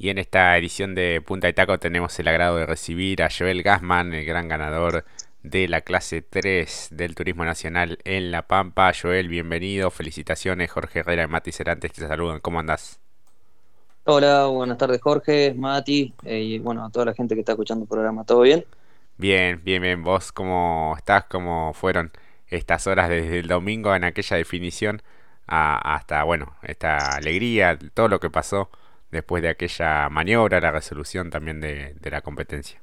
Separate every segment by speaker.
Speaker 1: Y en esta edición de Punta de Taco tenemos el agrado de recibir a Joel Gassman, el gran ganador de la clase 3 del Turismo Nacional en La Pampa. Joel, bienvenido, felicitaciones. Jorge Herrera y Mati Cerantes te saludan. ¿Cómo andás?
Speaker 2: Hola, buenas tardes Jorge, Mati eh, y bueno, a toda la gente que está escuchando el programa. ¿Todo bien?
Speaker 1: Bien, bien, bien. ¿Vos cómo estás? ¿Cómo fueron estas horas desde el domingo en aquella definición hasta, bueno, esta alegría, todo lo que pasó después de aquella maniobra, la resolución también de, la competencia.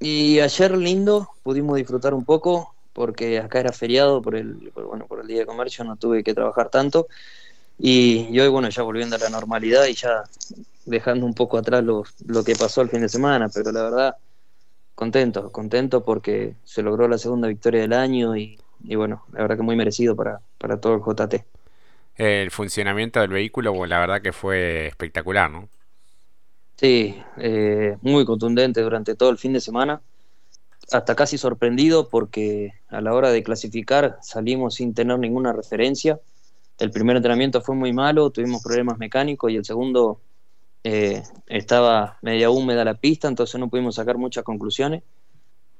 Speaker 2: Y ayer lindo, pudimos disfrutar un poco, porque acá era feriado por el, bueno, por el Día de Comercio, no tuve que trabajar tanto. Y, hoy, bueno, ya volviendo a la normalidad y ya dejando un poco atrás lo, lo que pasó el fin de semana, pero la verdad, contento, contento porque se logró la segunda victoria del año y, y bueno, la verdad que muy merecido para, para todo el JT
Speaker 1: el funcionamiento del vehículo, la verdad que fue espectacular, ¿no?
Speaker 2: Sí, eh, muy contundente durante todo el fin de semana, hasta casi sorprendido porque a la hora de clasificar salimos sin tener ninguna referencia. El primer entrenamiento fue muy malo, tuvimos problemas mecánicos y el segundo eh, estaba media húmeda la pista, entonces no pudimos sacar muchas conclusiones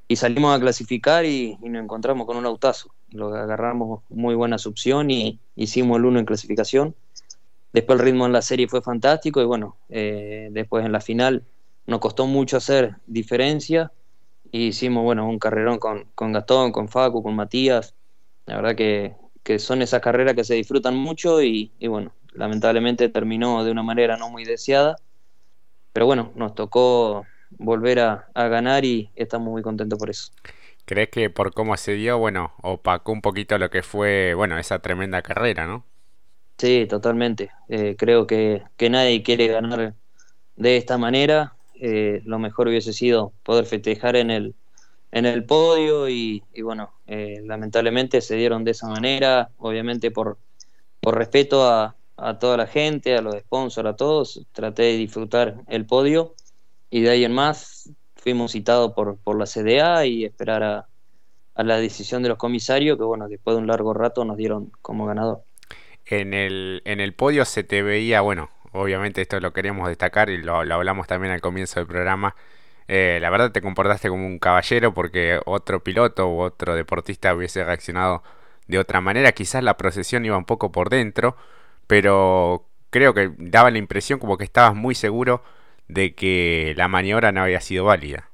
Speaker 2: y salimos a clasificar y, nos encontramos con un autazo. Lo agarramos muy buena succión y hicimos el uno en clasificación. Después el ritmo en la serie fue fantástico y bueno, eh, después en la final nos costó mucho hacer diferencia y hicimos bueno un carrerón con, con Gastón, con Facu, con Matías. La verdad que, que son esas carreras que se disfrutan mucho y, y bueno, lamentablemente terminó de una manera no muy deseada. Pero bueno, nos tocó volver a, ganar y estamos muy contentos por eso.
Speaker 1: ¿Crees que por cómo se dio, bueno, opacó un poquito lo que fue, bueno, esa tremenda carrera, ¿no?
Speaker 2: Sí, totalmente. Eh, creo que, nadie quiere ganar de esta manera. Eh, lo mejor hubiese sido poder festejar en el, en el podio y, bueno, eh, lamentablemente se dieron de esa manera, obviamente por, por respeto a, a toda la gente, a los sponsors, a todos, traté de disfrutar el podio y de ahí en más fuimos citados por, por la CDA y esperar a, la decisión de los comisarios que bueno, después de un largo rato nos dieron como ganador.
Speaker 1: En el, en el podio se te veía, bueno, obviamente esto lo queríamos destacar y lo, hablamos también al comienzo del programa. Eh, la verdad te comportaste como un caballero porque otro piloto u otro deportista hubiese reaccionado de otra manera. Quizás la procesión iba un poco por dentro, pero creo que daba la impresión como que estabas muy seguro de que la maniobra no había sido válida.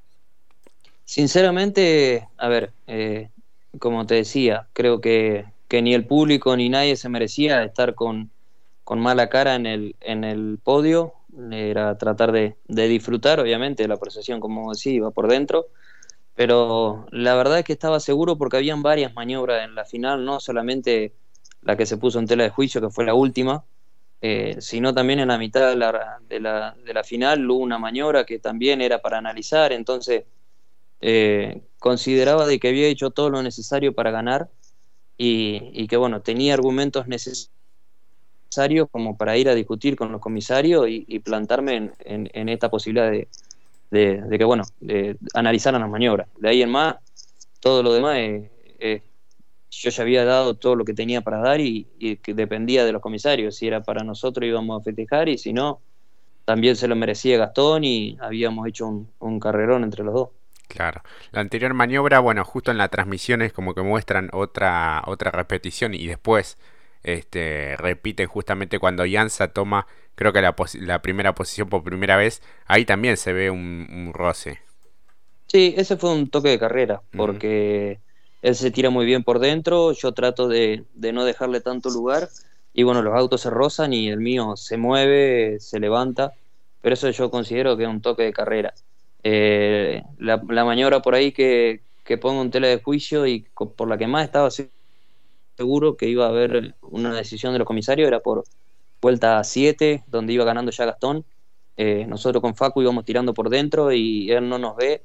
Speaker 2: Sinceramente, a ver, eh, como te decía, creo que, ni el público ni nadie se merecía estar con, mala cara en el, en el podio. Era tratar de, disfrutar, obviamente, la procesión, como decía, iba por dentro. Pero la verdad es que estaba seguro porque habían varias maniobras en la final, no solamente la que se puso en tela de juicio, que fue la última, eh, sino también en la mitad de la, de, la, de la, final hubo una maniobra que también era para analizar, entonces eh, consideraba de que había hecho todo lo necesario para ganar y, que bueno, tenía argumentos necesarios como para ir a discutir con los comisarios y, plantarme en, en, esta posibilidad de, de, que bueno, de analizar las maniobras. De ahí en más, todo lo demás es yo ya había dado todo lo que tenía para dar y, que dependía de los comisarios. Si era para nosotros íbamos a festejar y si no, también se lo merecía Gastón y habíamos hecho un, carrerón entre los dos.
Speaker 1: Claro. La anterior maniobra, bueno, justo en la transmisión es como que muestran otra, otra repetición y después este, repiten justamente cuando Yanza toma, creo que la, la, primera posición por primera vez, ahí también se ve un, roce.
Speaker 2: Sí, ese fue un toque de carrera, porque él se tira muy bien por dentro, yo trato de, no dejarle tanto lugar y bueno, los autos se rozan y el mío se mueve, se levanta, pero eso yo considero que es un toque de carrera. Eh, la, maniobra por ahí que, pongo en tela de juicio y por la que más estaba seguro que iba a haber una decisión de los comisarios era por vuelta 7, donde iba ganando ya Gastón. Eh, nosotros con Facu íbamos tirando por dentro y él no nos ve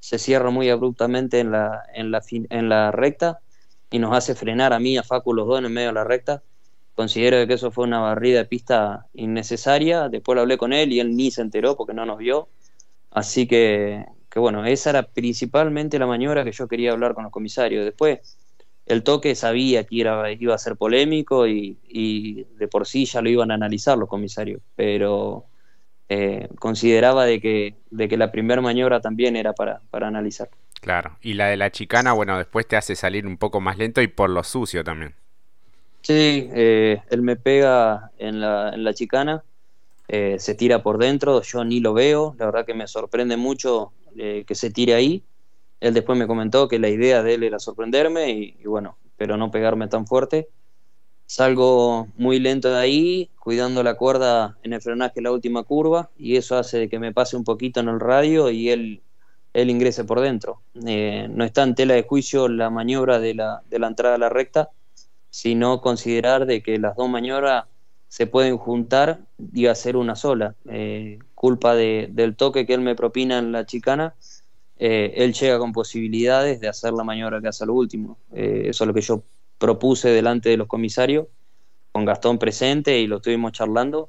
Speaker 2: se cierra muy abruptamente en la, en la, en la recta y nos hace frenar a mí, a Facu, los dos en el medio de la recta. Considero que eso fue una barrida de pista innecesaria. Después lo hablé con él y él ni se enteró porque no nos vio. Así que, que bueno, esa era principalmente la maniobra que yo quería hablar con los comisarios. Después, el toque sabía que iba, iba a ser polémico y, y de por sí ya lo iban a analizar los comisarios. Pero eh, consideraba de que, de que la primera maniobra también era para, para analizar.
Speaker 1: Claro, y la de la chicana, bueno, después te hace salir un poco más lento y por lo sucio también.
Speaker 2: Sí, eh, él me pega en la, en la chicana, eh, se tira por dentro, yo ni lo veo, la verdad que me sorprende mucho eh, que se tire ahí. Él después me comentó que la idea de él era sorprenderme y, y, bueno, pero no pegarme tan fuerte. Salgo muy lento de ahí, cuidando la cuerda en el frenaje en la última curva y eso hace que me pase un poquito en el radio y él él ingrese por dentro. Eh, no está en tela de juicio la maniobra de la, de la entrada a la recta, sino considerar de que las dos maniobras se pueden juntar y hacer una sola. Eh, culpa de, del toque que él me propina en la chicana, eh, él llega con posibilidades de hacer la maniobra que hace lo último. Eso es lo que yo propuse delante de los comisarios, con Gastón presente y lo estuvimos charlando.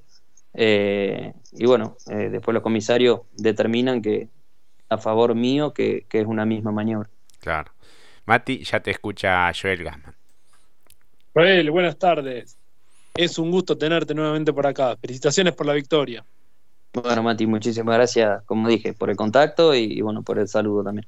Speaker 2: Eh, y bueno, eh, después los comisarios determinan que, a favor mío que, que, es una misma maniobra.
Speaker 1: Claro. Mati, ya te escucha Joel Gasman.
Speaker 3: Joel, buenas tardes. Es un gusto tenerte nuevamente por acá. Felicitaciones por la victoria.
Speaker 2: Bueno, Mati, muchísimas gracias, como dije, por el contacto y, y bueno, por el saludo también.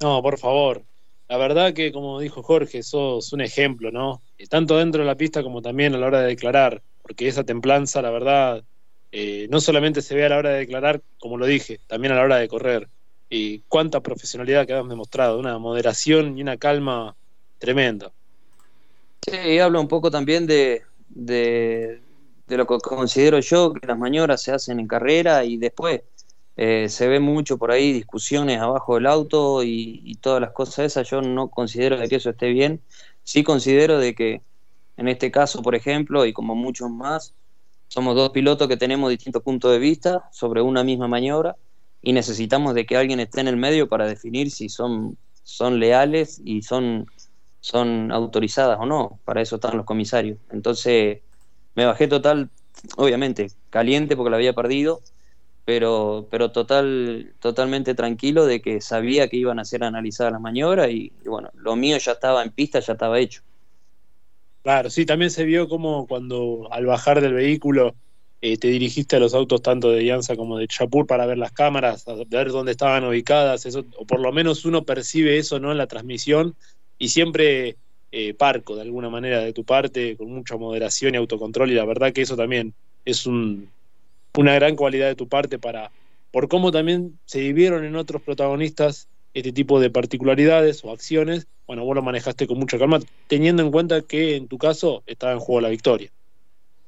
Speaker 3: No, por favor. La verdad que, como dijo Jorge, sos un ejemplo, ¿no? Tanto dentro de la pista como también a la hora de declarar, porque esa templanza, la verdad, eh, no solamente se ve a la hora de declarar, como lo dije, también a la hora de correr. Y cuánta profesionalidad que has demostrado, una moderación y una calma tremenda.
Speaker 2: Sí, hablo un poco también de, de, de, lo que considero yo, que las maniobras se hacen en carrera y después eh, se ve mucho por ahí discusiones abajo del auto y, y, todas las cosas esas. Yo no considero de que eso esté bien. Sí considero de que en este caso, por ejemplo, y como muchos más, somos dos pilotos que tenemos distintos puntos de vista sobre una misma maniobra y necesitamos de que alguien esté en el medio para definir si son, son leales y son, son autorizadas o no. Para eso están los comisarios. Entonces me bajé total, obviamente, caliente porque la había perdido, pero, pero total, totalmente tranquilo de que sabía que iban a ser analizadas las maniobras y, bueno, lo mío ya estaba en pista, ya estaba hecho.
Speaker 3: Claro, sí, también se vio como cuando al bajar del vehículo eh, te dirigiste a los autos tanto de Llanza como de Chapur para ver las cámaras, ver dónde estaban ubicadas, eso, o por lo menos uno percibe eso ¿no? en la transmisión y siempre eh, parco de alguna manera de tu parte, con mucha moderación y autocontrol y la verdad que eso también es un, una gran cualidad de tu parte para por cómo también se vivieron en otros protagonistas este tipo de particularidades o acciones, bueno, vos lo manejaste con mucha calma, teniendo en cuenta que en tu caso estaba en juego la victoria.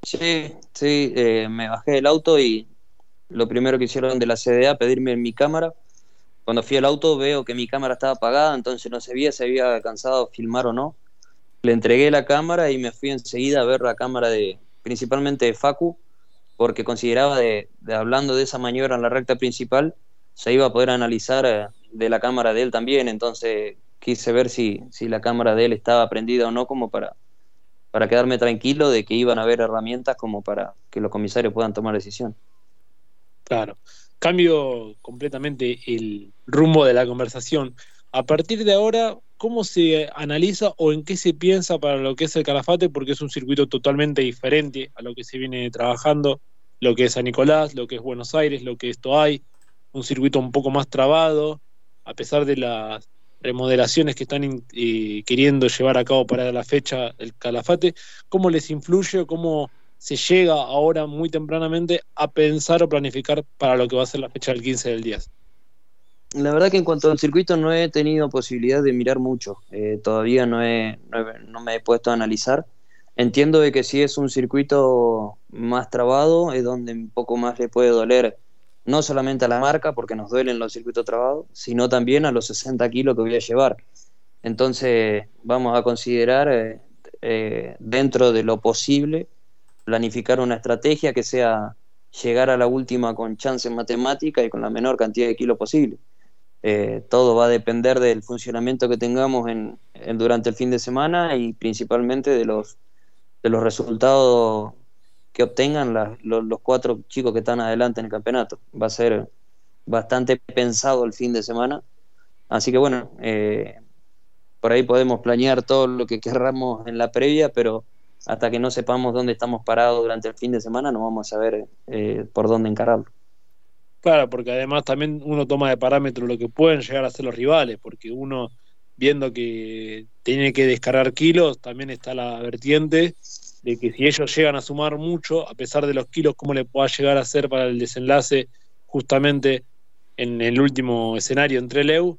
Speaker 2: Sí, sí, eh, me bajé del auto y lo primero que hicieron de la CDA pedirme mi cámara. Cuando fui al auto veo que mi cámara estaba apagada, entonces no sabía si había alcanzado filmar o no. Le entregué la cámara y me fui enseguida a ver la cámara de, principalmente de Facu, porque consideraba de, de hablando de esa maniobra en la recta principal, se iba a poder analizar eh, de la cámara de él también, entonces quise ver si, si la cámara de él estaba prendida o no, como para, para quedarme tranquilo de que iban a haber herramientas como para que los comisarios puedan tomar decisión.
Speaker 3: Claro, cambio completamente el rumbo de la conversación. A partir de ahora, ¿cómo se analiza o en qué se piensa para lo que es el Calafate? Porque es un circuito totalmente diferente a lo que se viene trabajando, lo que es San Nicolás, lo que es Buenos Aires, lo que es Toay, un circuito un poco más trabado, a pesar de las remodelaciones que están eh, queriendo llevar a cabo para la fecha del Calafate, ¿cómo les influye o cómo se llega ahora muy tempranamente a pensar o planificar para lo que va a ser la fecha del 15 del 10?
Speaker 2: La verdad que en cuanto al circuito no he tenido posibilidad de mirar mucho, eh, todavía no, he, me he puesto a analizar. Entiendo de que si es un circuito más trabado es donde un poco más le puede doler no solamente a la marca, porque nos duelen los circuitos trabados, sino también a los 60 kilos que voy a llevar. Entonces vamos a considerar, eh, eh, dentro de lo posible, planificar una estrategia que sea llegar a la última con chance matemática y con la menor cantidad de kilos posible. Eh, todo va a depender del funcionamiento que tengamos en, durante el fin de semana y principalmente de los, de los resultados que obtengan los, cuatro chicos que están adelante en el campeonato. Va a ser bastante pensado el fin de semana. Así que bueno, eh, por ahí podemos planear todo lo que querramos en la previa, pero hasta que no sepamos dónde estamos parados durante el fin de semana, no vamos a saber eh, por dónde encararlo.
Speaker 3: Claro, porque además también uno toma de parámetro lo que pueden llegar a ser los rivales, porque uno viendo que tiene que descargar kilos, también está la vertiente de que si ellos llegan a sumar mucho, a pesar de los kilos, cómo le pueda llegar a ser para el desenlace justamente en el último escenario entre Leu,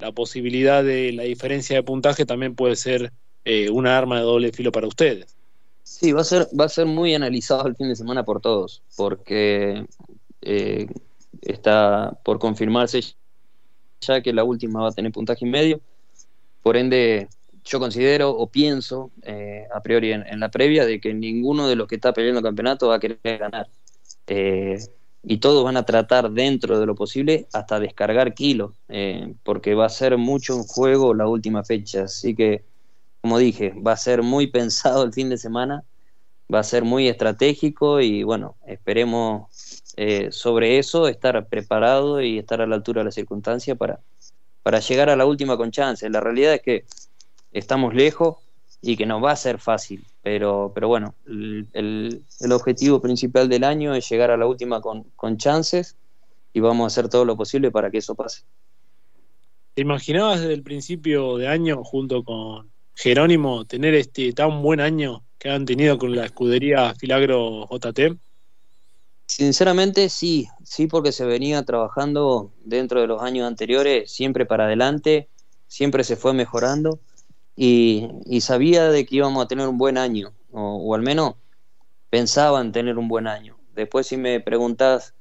Speaker 3: la posibilidad de la diferencia de puntaje también puede ser eh, una arma de doble filo para ustedes.
Speaker 2: Sí, va a ser, va a ser muy analizado el fin de semana por todos, porque eh, está por confirmarse ya que la última va a tener puntaje medio. Por ende, yo considero o pienso eh, a priori en, la previa de que ninguno de los que está peleando el campeonato va a querer ganar. Eh, y todos van a tratar dentro de lo posible hasta descargar kilos, porque va a ser mucho en juego la última fecha. Así que como dije, va a ser muy pensado el fin de semana, va a ser muy estratégico y bueno, esperemos eh, sobre eso estar preparado y estar a la altura de la circunstancia para, para llegar a la última con chance. La realidad es que estamos lejos y que no va a ser fácil, pero, pero bueno, el, el, objetivo principal del año es llegar a la última con, con chances y vamos a hacer todo lo posible para que eso pase.
Speaker 3: ¿Te imaginabas desde el principio de año junto con Jerónimo tener este tan buen año que han tenido con la escudería Filagro JT?
Speaker 2: Sinceramente sí, sí porque se venía trabajando dentro de los años anteriores, siempre para adelante, siempre se fue mejorando y, sabía de que íbamos a tener un buen año, o, al menos pensaba en tener un buen año. Después si me preguntás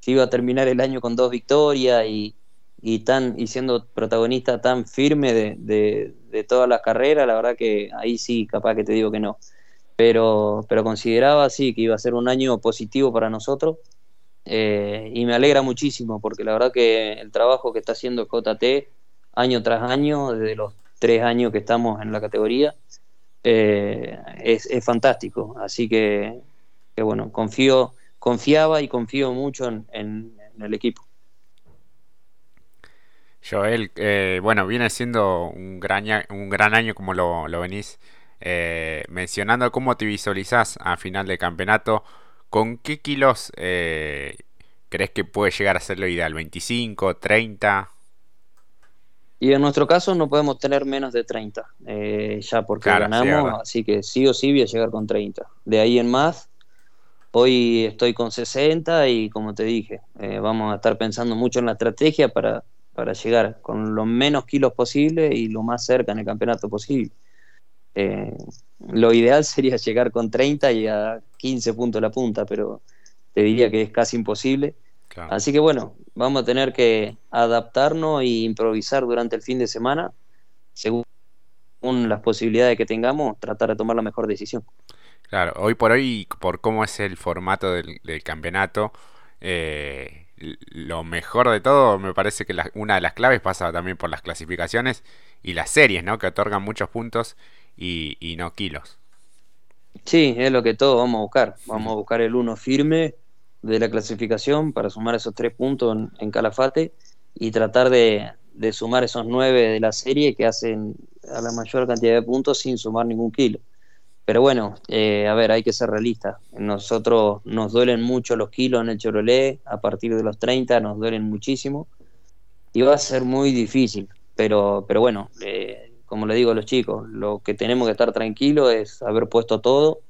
Speaker 2: si iba a terminar el año con dos victorias y, y, tan, y siendo protagonista tan firme de, de, de toda la carrera, la verdad que ahí sí, capaz que te digo que no. Pero, pero consideraba sí que iba a ser un año positivo para nosotros eh, y me alegra muchísimo porque la verdad que el trabajo que está haciendo JT año tras año, desde los tres años que estamos en la categoría, eh, es, fantástico. Así que, que, bueno, confío, confiaba y confío mucho en el equipo.
Speaker 1: Joel, eh, bueno, viene siendo un gran, un gran año como lo, venís eh, mencionando. ¿Cómo te visualizás a final de campeonato? ¿Con qué kilos eh, crees que puede llegar a ser lo ideal? ¿25, 30?
Speaker 2: Y en nuestro caso no podemos tener menos de 30, ya porque ganamos, así que sí o sí voy a llegar con 30. De ahí en más, hoy estoy con 60 y como te dije, vamos a estar pensando mucho en la estrategia para para llegar con lo menos kilos posible y lo más cerca en el campeonato posible. Eh, lo ideal sería llegar con 30 y a 15 puntos la punta, pero te diría que es casi imposible. Así que bueno, vamos a tener que adaptarnos e improvisar durante el fin de semana, según las posibilidades que tengamos, tratar de tomar la mejor decisión.
Speaker 1: Claro, hoy por hoy, por cómo es el formato del, campeonato, eh, lo mejor de todo, me parece que una de las claves pasa también por las clasificaciones y las series, ¿no? Que otorgan muchos puntos y, no kilos.
Speaker 2: Sí, es lo que todos vamos a buscar. Vamos a buscar el uno firme de la clasificación para sumar esos tres puntos en, Calafate y tratar de, de, sumar esos nueve de la serie que hacen a la mayor cantidad de puntos sin sumar ningún kilo. Pero bueno, eh, a ver, hay que ser realistas. Nosotros nos duelen mucho los kilos en el Chevrolet, a partir de los 30 nos duelen muchísimo y va a ser muy difícil. Pero, pero bueno, eh, como le digo a los chicos, lo que tenemos que estar tranquilos es haber puesto todo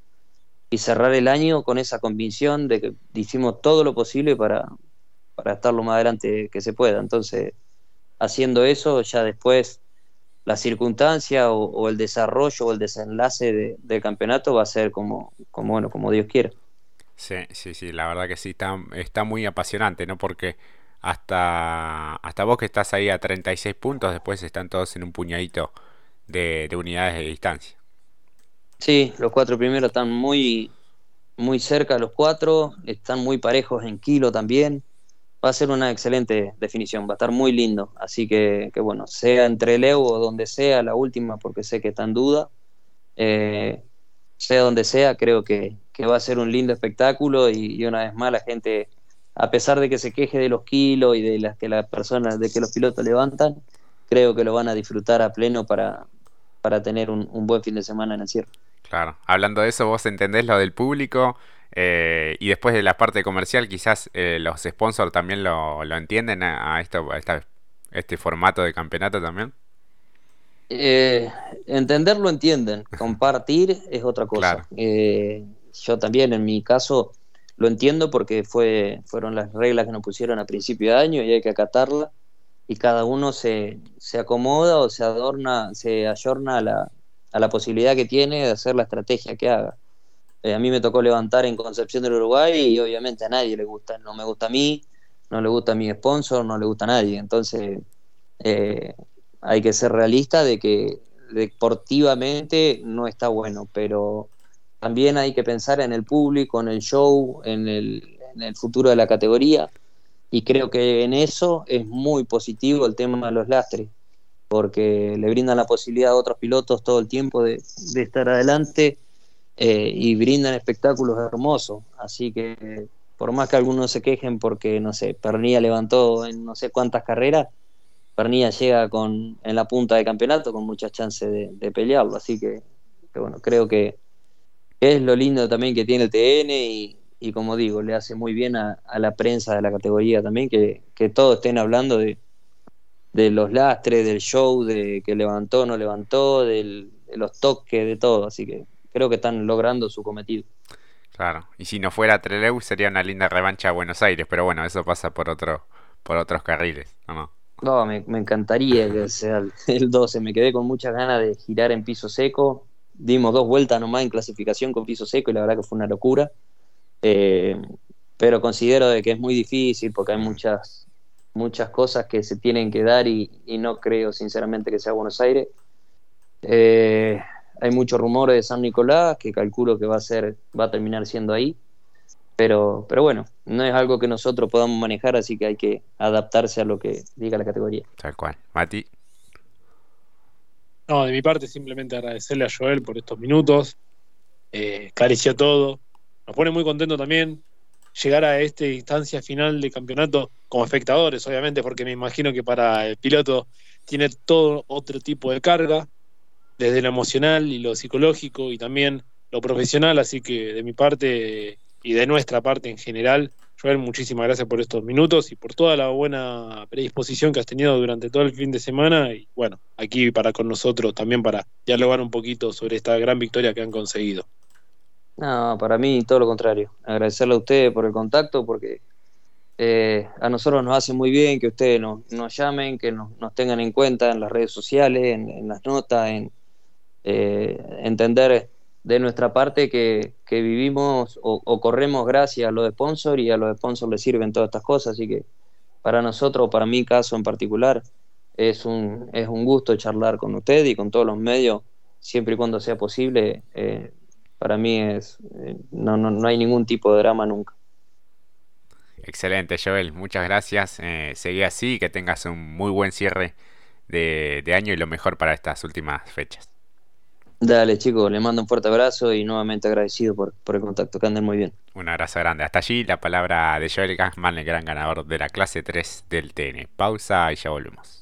Speaker 2: y cerrar el año con esa convicción de que hicimos todo lo posible para, para estar lo más adelante que se pueda. Entonces, haciendo eso, ya después la circunstancia o, el desarrollo o el desenlace del campeonato va a ser como, como, bueno, como Dios quiera.
Speaker 1: Sí, sí, sí, la verdad que sí, está, está muy apasionante, ¿no? Porque hasta, hasta vos que estás ahí a 36 puntos, después están todos en un puñadito de, de unidades de distancia.
Speaker 2: Sí, los cuatro primeros están muy, muy cerca, los cuatro, están muy parejos en kilo también va a ser una excelente definición, va a estar muy lindo. Así que, bueno, sea entre el o donde sea, la última, porque sé que está en duda, eh, sea donde sea, creo que, va a ser un lindo espectáculo y, una vez más la gente, a pesar de que se queje de los kilos y de las que las personas, de que los pilotos levantan, creo que lo van a disfrutar a pleno para, para tener un, buen fin de semana en el cierre.
Speaker 1: Claro, hablando de eso, vos entendés lo del público eh, y después de la parte comercial, quizás eh, los sponsors también lo, lo entienden a, esto, a este formato de campeonato también.
Speaker 2: Eh, entenderlo entienden, compartir es otra cosa. Eh, yo también en mi caso lo entiendo porque fue, fueron las reglas que nos pusieron a principio de año y hay que acatarla y cada uno se, se acomoda o se adorna, se ayorna a la, a la posibilidad que tiene de hacer la estrategia que haga. Eh, a mí me tocó levantar en Concepción del Uruguay y obviamente a nadie le gusta, no me gusta a mí, no le gusta a mi sponsor, no le gusta a nadie. Entonces, eh, hay que ser realista de que deportivamente no está bueno, pero también hay que pensar en el público, en el show, en el, en el futuro de la categoría. Y creo que en eso es muy positivo el tema de los lastres, porque le brindan la posibilidad a otros pilotos todo el tiempo de, estar adelante eh, y brindan espectáculos hermosos. Así que por más que algunos se quejen porque, no sé, Pernilla levantó en no sé cuántas carreras, Pernilla llega con, en la punta de campeonato con muchas chances de, pelearlo. Así que, bueno, creo que es lo lindo también que tiene el TN y, como digo, le hace muy bien a, la prensa de la categoría también que, todos estén hablando de, de los lastres, del show, de que levantó, no levantó, de los toques, de todo. Así que creo que están logrando su cometido.
Speaker 1: Claro, y si no fuera Trelew sería una linda revancha a Buenos Aires, pero bueno, eso pasa por otro por otros carriles, ¿no?
Speaker 2: No, me, encantaría que sea el, 12. Me quedé con muchas ganas de girar en piso seco. Dimos dos vueltas nomás en clasificación con piso seco y la verdad que fue una locura. Eh, pero considero de que es muy difícil porque hay muchas, muchas cosas que se tienen que dar y, no creo sinceramente que sea Buenos Aires. Eh, hay muchos rumores de San Nicolás que calculo que va a ser, va a terminar siendo ahí. Pero, pero bueno, no es algo que nosotros podamos manejar, así que hay que adaptarse a lo que diga la categoría.
Speaker 1: Tal cual. Mati.
Speaker 3: No, de mi parte simplemente agradecerle a Joel por estos minutos. Eh, clarició todo. Nos pone muy contento también llegar a esta instancia final de campeonato como espectadores, obviamente, porque me imagino que para el piloto tiene todo otro tipo de carga, desde lo emocional y lo psicológico y también lo profesional, así que de mi parte y de nuestra parte en general. Joel, muchísimas gracias por estos minutos y por toda la buena predisposición que has tenido durante todo el fin de semana y bueno, aquí para con nosotros también para dialogar un poquito sobre esta gran victoria que han conseguido.
Speaker 2: No, para mí todo lo contrario. Agradecerle a ustedes por el contacto porque eh, a nosotros nos hace muy bien que ustedes nos, llamen, que nos, tengan en cuenta en las redes sociales, en, las notas, en eh, entender de nuestra parte que, vivimos o, corremos gracias a los sponsors y a los sponsors les sirven todas estas cosas. Así que para nosotros, para mi caso en particular, es un, es un gusto charlar con usted y con todos los medios, siempre y cuando sea posible. Eh, para mí es eh, no, no, no, hay ningún tipo de drama nunca.
Speaker 1: Excelente, Joel. Muchas gracias. Eh, seguí así, que tengas un muy buen cierre de, de año y lo mejor para estas últimas fechas.
Speaker 2: Dale, chicos, le mando un fuerte abrazo y nuevamente agradecido por, por el contacto, que anden muy bien.
Speaker 1: Un abrazo grande. Hasta allí la palabra de Joel Gassman, el gran ganador de la clase 3 del TN. Pausa y ya volvemos.